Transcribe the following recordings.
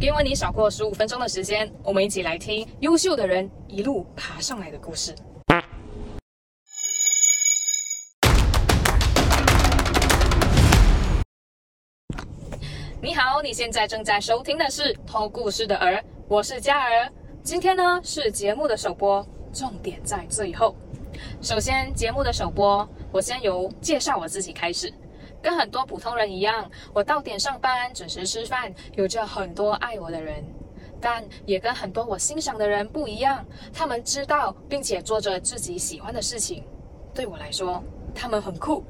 给我你少过十五分钟的时间，我们一起来听优秀的人一路爬上来的故事。你好，你现在正在收听的是《偷故事的儿》，我是嘉儿。今天呢是节目的首播，重点在最后。首先，节目的首播，我先由介绍我自己开始。跟很多普通人一样，我到点上班，准时吃饭，有着很多爱我的人。但也跟很多我欣赏的人不一样，他们知道并且做着自己喜欢的事情。对我来说，他们很酷。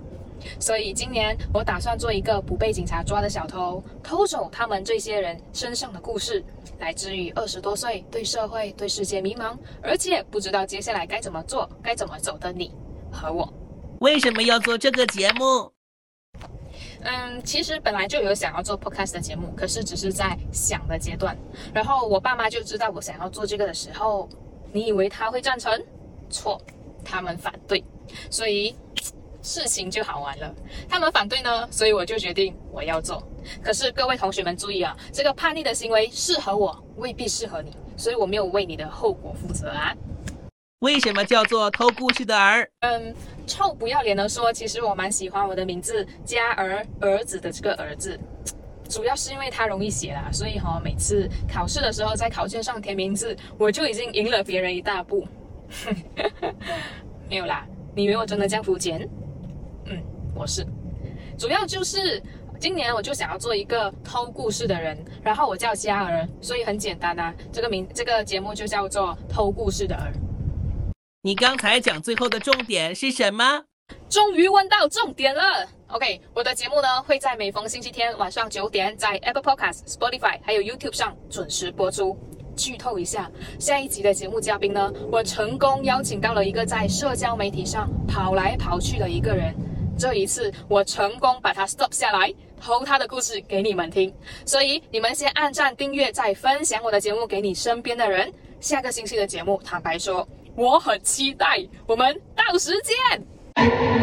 所以今年我打算做一个不被警察抓的小偷，偷走他们这些人身上的故事，来治愈二十多岁对社会、对世界迷茫，而且不知道接下来该怎么做、该怎么走的你和我。为什么要做这个节目？嗯，其实本来就有想要做 podcast 的节目，可是只是在想的阶段。然后我爸妈就知道我想要做这个的时候，你以为他会赞成？错，他们反对。所以事情就好玩了。他们反对呢，所以我就决定我要做。可是各位同学们注意啊，这个叛逆的行为适合我，未必适合你，所以我没有为你的后果负责啊。为什么叫做偷故事的儿？嗯，臭不要脸的说，其实我蛮喜欢我的名字“佳儿儿子”的这个“儿子”，主要是因为它容易写啦，所以哈，每次考试的时候在考卷上填名字，我就已经赢了别人一大步。没有啦，你以为我真的这样肤浅？嗯，我是，主要就是今年我就想要做一个偷故事的人，然后我叫嘉儿，所以很简单啊，这个名这个节目就叫做“偷故事的儿”。你刚才讲最后的重点是什么？终于问到重点了。OK，我的节目呢会在每逢星期天晚上九点，在 Apple Podcast、Spotify 还有 YouTube 上准时播出。剧透一下，下一集的节目嘉宾呢，我成功邀请到了一个在社交媒体上跑来跑去的一个人。这一次我成功把他 stop 下来，偷他的故事给你们听。所以你们先按赞、订阅，再分享我的节目给你身边的人。下个星期的节目，坦白说。我很期待，我们到时见。